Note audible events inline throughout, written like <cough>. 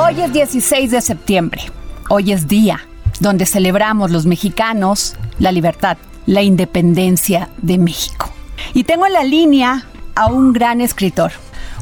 Hoy es 16 de septiembre. Hoy es día donde celebramos los mexicanos la libertad, la independencia de México. Y tengo en la línea a un gran escritor,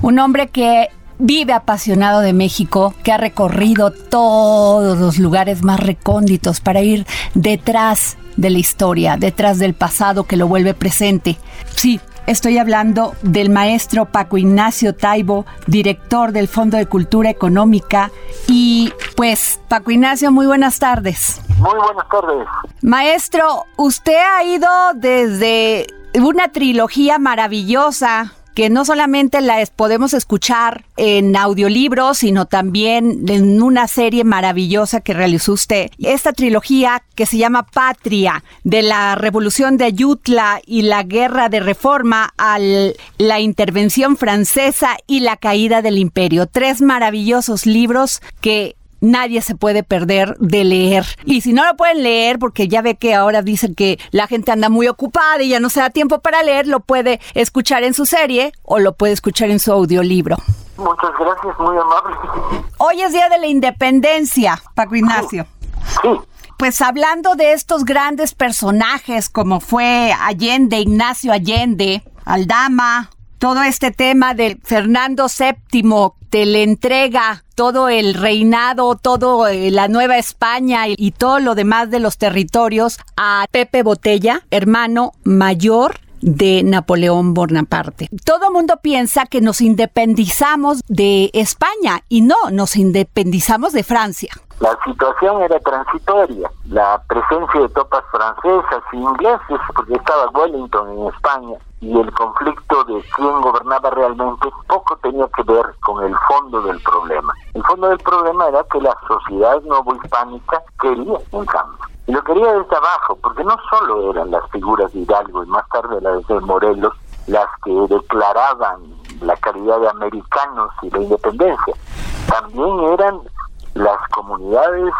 un hombre que vive apasionado de México, que ha recorrido todos los lugares más recónditos para ir detrás de la historia, detrás del pasado que lo vuelve presente. Sí, Estoy hablando del maestro Paco Ignacio Taibo, director del Fondo de Cultura Económica. Y pues, Paco Ignacio, muy buenas tardes. Muy buenas tardes. Maestro, usted ha ido desde una trilogía maravillosa que no solamente la podemos escuchar en audiolibros, sino también en una serie maravillosa que realizó usted. Esta trilogía que se llama Patria, de la revolución de Ayutla y la guerra de reforma a la intervención francesa y la caída del imperio. Tres maravillosos libros que nadie se puede perder de leer. Y si no lo pueden leer, porque ya ve que ahora dicen que la gente anda muy ocupada y ya no se da tiempo para leer, lo puede escuchar en su serie o lo puede escuchar en su audiolibro. Muchas gracias, muy amable. Hoy es Día de la Independencia, Paco Ignacio. Sí. Pues hablando de estos grandes personajes como fue Allende, Ignacio Allende, Aldama, todo este tema de Fernando VII, te le entrega todo el reinado, todo eh, la Nueva España y, todo lo demás de los territorios a Pepe Botella, hermano mayor de Napoleón Bonaparte. Todo mundo piensa que nos independizamos de España y no, nos independizamos de Francia. La situación era transitoria. La presencia de tropas francesas e ingleses, porque estaba Wellington en España, y el conflicto de quién gobernaba realmente poco tenía que ver con el fondo del problema. El fondo del problema era que la sociedad novohispánica quería un cambio. Y lo quería desde abajo, porque no solo eran las figuras de Hidalgo y más tarde las de Morelos las que declaraban la calidad de americanos y la independencia, también eran las comunidades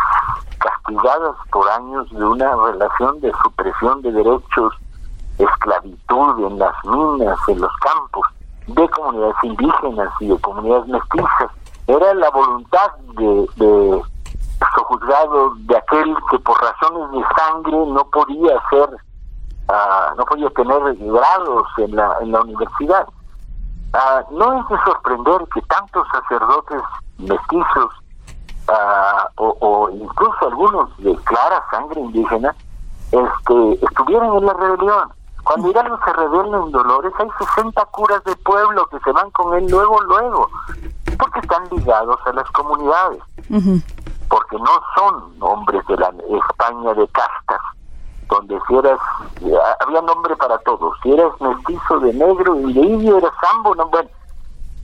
castigadas por años de una relación de supresión de derechos, esclavitud en las minas, en los campos, de comunidades indígenas y de comunidades mestizas. Era la voluntad de, de sojuzgado de aquel que por razones de sangre no podía ser, uh, no podía tener grados en la, en la universidad. Uh, no es de sorprender que tantos sacerdotes mestizos uh, o, o, incluso algunos de clara sangre indígena este, estuvieran en la rebelión. Cuando Hidalgo se rebela en Dolores, hay 60 curas de pueblo que se van con él luego, luego, porque están ligados a las comunidades. Uh porque no son hombres de la España de castas, donde si eras, había nombre para todos, si eras mestizo de negro y de indio eras sambo, no, bueno,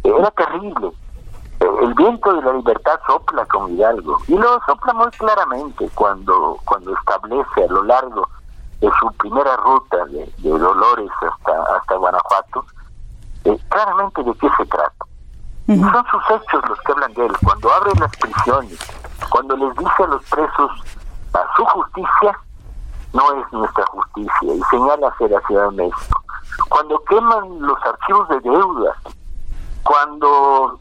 era terrible. El viento de la libertad sopla con Hidalgo y lo sopla muy claramente cuando, cuando establece a lo largo de su primera ruta de, de Dolores hasta, hasta Guanajuato, eh, claramente de qué se trata. Son sus hechos los que hablan de él. Cuando abre las prisiones, cuando les dice a los presos a su justicia, no es nuestra justicia, y señala hacia la Ciudad de México. Cuando queman los archivos de deuda, cuando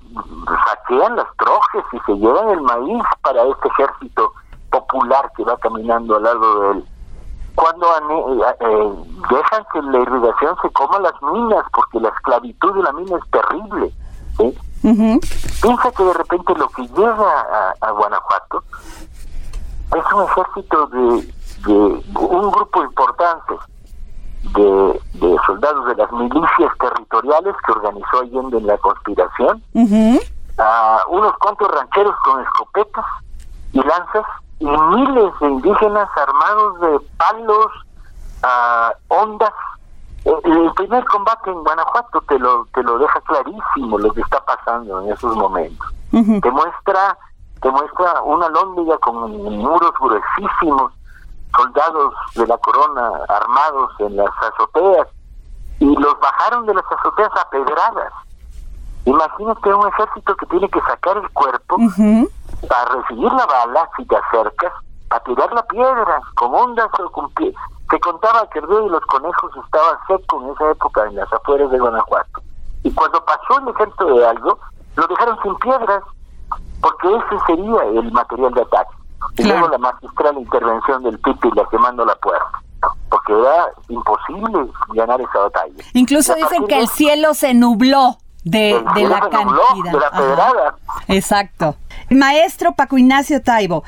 saquean las trojes y se llevan el maíz para este ejército popular que va caminando al lado de él, cuando eh, eh, dejan que la irrigación se coma las minas, porque la esclavitud de la mina es terrible. ¿sí? Piensa que de repente lo que llega a, Guanajuato es un ejército de, de un grupo importante de, de, soldados de las milicias territoriales que organizó Allende en la conspiración, a unos cuantos rancheros con escopetas y lanzas y miles de indígenas armados de palos, a ondas el primer combate en Guanajuato te lo te lo deja clarísimo lo que está pasando en esos momentos. Te muestra te muestra una lóndiga con muros gruesísimos, soldados de la corona armados en las azoteas y los bajaron de las azoteas a pedradas. Imagínate un ejército que tiene que sacar el cuerpo para recibir la bala si te acercas, a tirar la piedra con ondas o con pies se contaba que el río de los conejos estaba seco en esa época en las afueras de Guanajuato. Y cuando pasó el ejército de algo, lo dejaron sin piedras. porque ese sería el material de ataque. Y luego la magistral intervención del Pipi la quemando la puerta porque era imposible ganar esa batalla. Incluso dicen que el cielo se nubló de, de la cantidad. De la pedrada. Exacto. Maestro Paco Ignacio Taibo,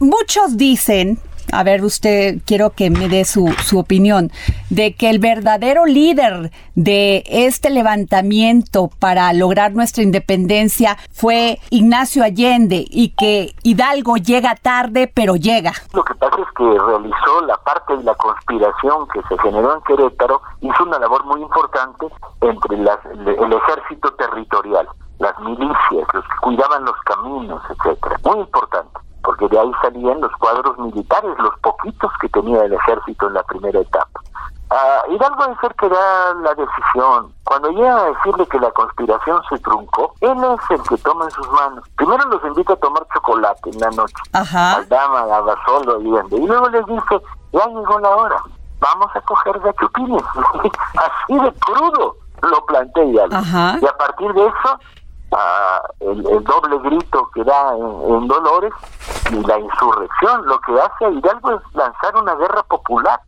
muchos dicen a ver, usted quiero que me dé su, su opinión, de que el verdadero líder de este levantamiento para lograr nuestra independencia fue Ignacio Allende y que Hidalgo llega tarde, pero llega. Lo que pasa es que realizó la parte de la conspiración que se generó en Querétaro, hizo una labor muy importante entre las, el ejército territorial, las milicias, los que cuidaban los caminos, etcétera. Muy importante porque de ahí salían los cuadros militares, los poquitos que tenía el ejército en la primera etapa. Uh, Hidalgo es el que da la decisión. Cuando llega a decirle que la conspiración se truncó, él es el que toma en sus manos. Primero los invita a tomar chocolate en la noche. Ajá. Al dama, a Basolo, y luego les dice, ya llegó la hora, vamos a coger gachupines. <laughs> Así de crudo lo plantea Hidalgo. Ajá. Y a partir de eso, el, doble grito que da en, Dolores y la insurrección. Lo que hace a Hidalgo es lanzar una guerra popular.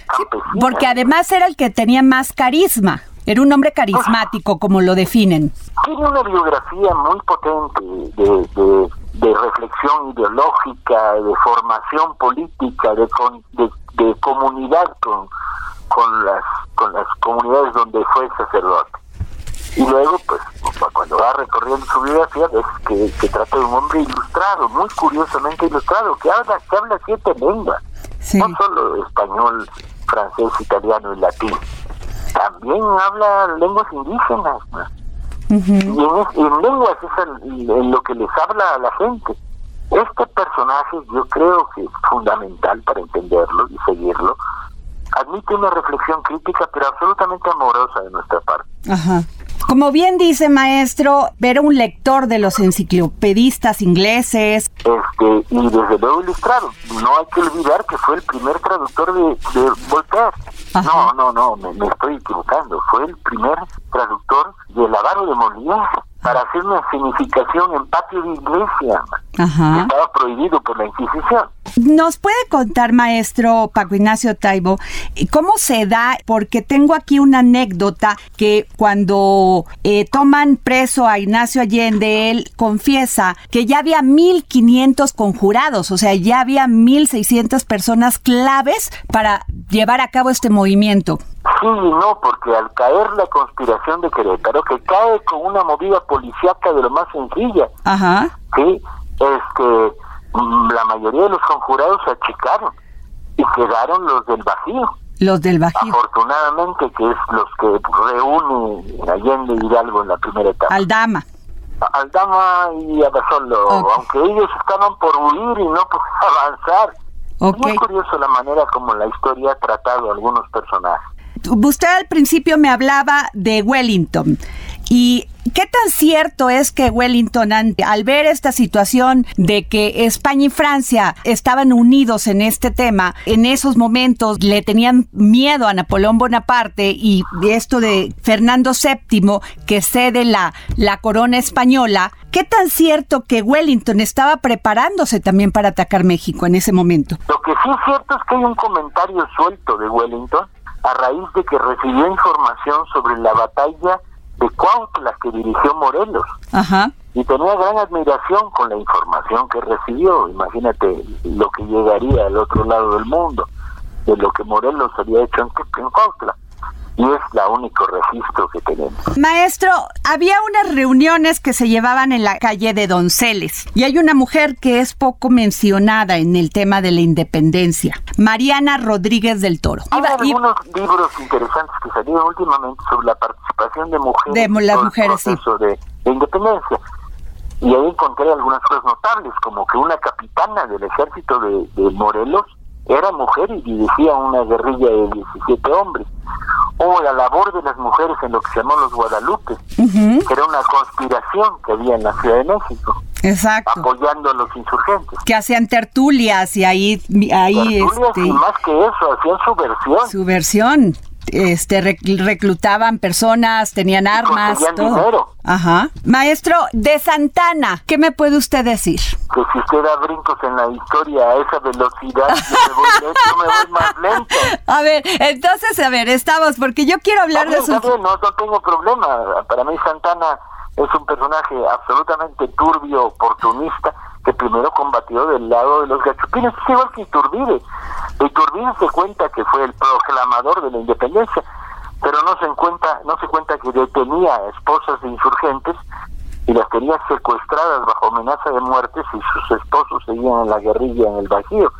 porque además era el que tenía más carisma. Era un hombre carismático, como lo definen. Tiene una biografía muy potente de, de, reflexión ideológica, de formación política, de, de, de comunidad con, con, las, con las comunidades donde fue sacerdote. Y luego, pues, cuando va recorriendo su biografía, ves que, que trata de un hombre ilustrado, muy curiosamente ilustrado, que habla, que habla siete lenguas, no solo español, francés, italiano y latín, también habla lenguas indígenas. Y en, lenguas es en lo que les habla a la gente. Este personaje yo creo que es fundamental para entenderlo y seguirlo. Admite una reflexión crítica, pero absolutamente amorosa de nuestra parte. Ajá. Como bien dice maestro, era un lector de los enciclopedistas ingleses. Este, y desde luego ilustrado. No hay que olvidar que fue el primer traductor de, de Voltaire. No, no, no, me, me, estoy equivocando. Fue el primer traductor de Lavaro de Molière para hacer una significación en patio de iglesia. estaba prohibido por la Inquisición. ¿Nos puede contar, maestro Paco Ignacio Taibo, cómo se da? Porque tengo aquí una anécdota que cuando eh, toman preso a Ignacio Allende, él confiesa que ya había 1.500 conjurados, o sea, ya había 1.600 personas claves para llevar a cabo este movimiento. Sí y no, porque al caer la conspiración de Querétaro, que cae con una movida policíaca de lo más sencilla, Ajá. sí, este, mm, la mayoría de los conjurados se achicaron y quedaron los del Bajío. Los del Bajío. Afortunadamente, que es los que reúne Allende Hidalgo en la primera etapa. Aldama. Aldama y Abasolo, aunque ellos estaban por huir y no por <laughs> avanzar. Es muy curioso la manera como la historia ha tratado a algunos personajes. Usted al principio me hablaba de Wellington y ¿Qué tan cierto es que Wellington, al ver esta situación de que España y Francia estaban unidos en este tema, en esos momentos le tenían miedo a Napoleón Bonaparte y esto de Fernando VII que cede la, la corona española, ¿qué tan cierto que Wellington estaba preparándose también para atacar México en ese momento? Lo que sí es cierto es que hay un comentario suelto de Wellington a raíz de que recibió información sobre la batalla de Cuautla que dirigió Morelos. Ajá. Y tenía gran admiración con la información que recibió. Imagínate lo que llegaría al otro lado del mundo, de lo que Morelos había hecho en, en Cuautla y es la único registro que tenemos. Maestro, había unas reuniones que se llevaban en la calle de Donceles y hay una mujer que es poco mencionada en el tema de la independencia, Mariana Rodríguez del Toro. Hay algunos libros interesantes que salieron últimamente sobre la participación de mujeres de las mujeres, en el proceso de, independencia. Y ahí encontré algunas cosas notables, como que una capitana del ejército de, de Morelos era mujer y dirigía una guerrilla de 17 hombres o la labor de las mujeres en lo que se llamó los Guadalupe, que era una conspiración que había en la Ciudad de México. Exacto. Apoyando a los insurgentes. Que hacían tertulias y ahí... ahí tertulias este, y más que eso, hacían su versión. Este reclutaban personas, tenían armas, todo. Dinero. Ajá. Maestro de Santana, ¿qué me puede usted decir? Que si usted da brincos en la historia a esa velocidad, yo me voy, yo me voy más lento. <laughs> A ver, entonces, a ver, estamos, porque yo quiero hablar de su... no, no tengo problema. Para mí Santana es un personaje absolutamente turbio, oportunista, que primero combatió del lado de los gachupines, es igual que Iturbide. Iturbide se cuenta que fue el proclamador de la independencia, pero no se cuenta, no se cuenta que detenía a esposas de insurgentes y las tenía secuestradas bajo amenaza de muerte si sus esposos seguían en la guerrilla en el Bajío,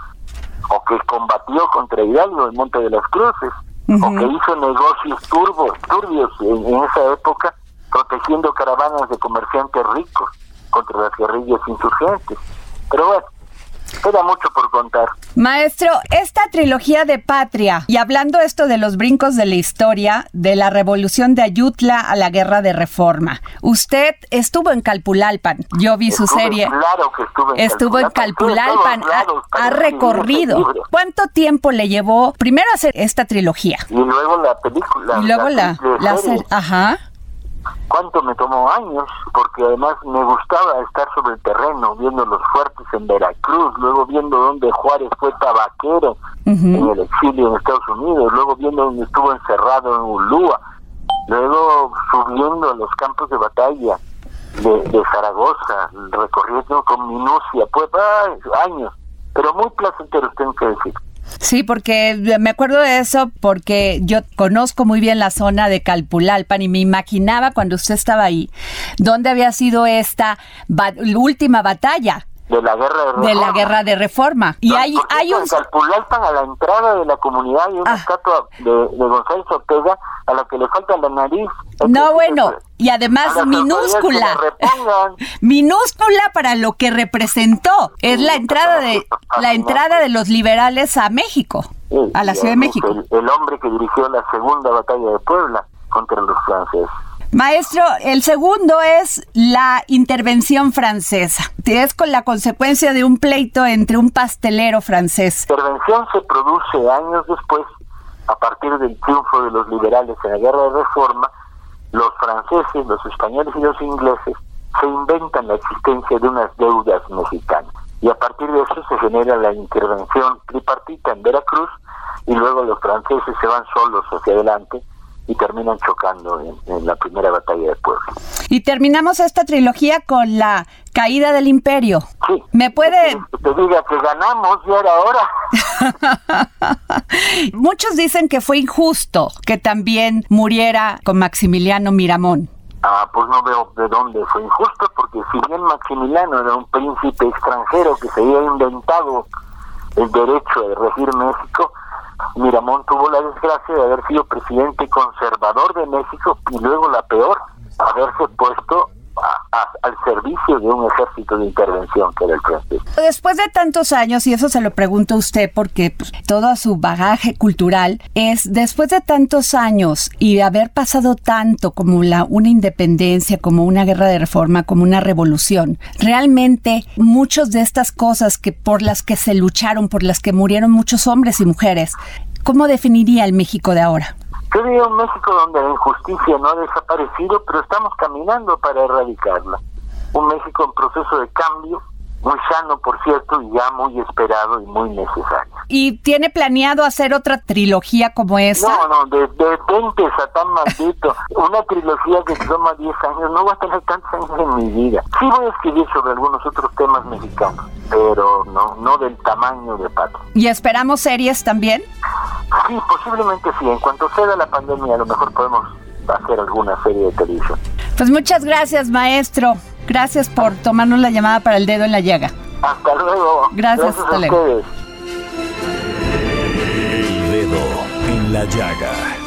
o que combatió contra Hidalgo en Monte de las Cruces, o que hizo negocios turbos, turbios en esa época protegiendo caravanas de comerciantes ricos contra las guerrillas insurgentes. Pero bueno, queda mucho por contar. Maestro, esta trilogía de Patria, y hablando esto de los brincos de la historia, de la revolución de Ayutla a la guerra de reforma, usted estuvo en Calpulalpan, yo vi su serie. Claro que estuvo en estuvo en Calpulalpan, ha, recorrido. ¿Cuánto tiempo le llevó primero hacer esta trilogía? Y luego la película. Y luego la, la, serie. Ajá cuánto me tomó años, porque además me gustaba estar sobre el terreno, viendo los fuertes en Veracruz, luego viendo dónde Juárez fue tabaquero en el exilio en Estados Unidos, luego viendo dónde estuvo encerrado en Ulúa, luego subiendo a los campos de batalla de, de Zaragoza, recorriendo con minucia, pues años, pero muy placentero, tengo que decir. Sí, porque me acuerdo de eso porque yo conozco muy bien la zona de Calpulalpan y me imaginaba cuando usted estaba ahí, dónde había sido esta última batalla de la guerra de reforma. De la guerra de reforma. Y hay, hay un... Calpulalpan a la entrada de la comunidad hay una ah. estatua de, de González Ortega a la que le falta la nariz. No, bueno, y además minúscula. <laughs> minúscula para lo que representó. Es la entrada de la entrada de los liberales a México, a la Ciudad de México. el hombre que dirigió la segunda batalla de Puebla contra los franceses. Maestro, el segundo es la intervención francesa. Es con la consecuencia de un pleito entre un pastelero francés. La intervención se produce años después, a partir del triunfo de los liberales en la guerra de reforma, los franceses, los españoles y los ingleses se inventan la existencia de unas deudas mexicanas. Y a partir de eso se genera la intervención tripartita en Veracruz y luego los franceses se van solos hacia adelante y terminan chocando en, la primera batalla de Puebla. Y terminamos esta trilogía con la caída del imperio. Sí. ¿Me puede...? Te diga que ganamos y ahora ahora. <laughs> Muchos dicen que fue injusto que también muriera con Maximiliano Miramón. Ah, pues no veo de dónde fue injusto, porque si bien Maximiliano era un príncipe extranjero que se había inventado el derecho de regir México, Miramón tuvo la desgracia de haber sido presidente conservador de México y luego la peor, haberse puesto al servicio de un ejército de intervención que era el francés. Después de tantos años, y eso se lo pregunto a usted porque pues, todo su bagaje cultural es, después de tantos años y haber pasado tanto como una independencia, como una guerra de reforma, como una revolución, realmente muchas de estas cosas que por las que se lucharon, por las que murieron muchos hombres y mujeres, ¿cómo definiría el México de ahora? Yo diría un México donde la injusticia no ha desaparecido, pero estamos caminando para erradicarla. Un México en proceso de cambio, muy sano, por cierto, y ya muy esperado y muy necesario. ¿Y tiene planeado hacer otra trilogía como esa? No, no, de, de 20 Satán maldito. <laughs> Una trilogía que toma 10 años, no voy a tener tantos años en mi vida. Sí voy a escribir sobre algunos otros temas mexicanos, pero no, no del tamaño de Pato. ¿Y esperamos series también? Sí, posiblemente sí. En cuanto ceda la pandemia, a lo mejor podemos hacer alguna serie de televisión. Pues muchas gracias, maestro. Gracias por tomarnos la llamada para el dedo en la llaga. Hasta luego. Gracias, hasta luego. El dedo en la llaga.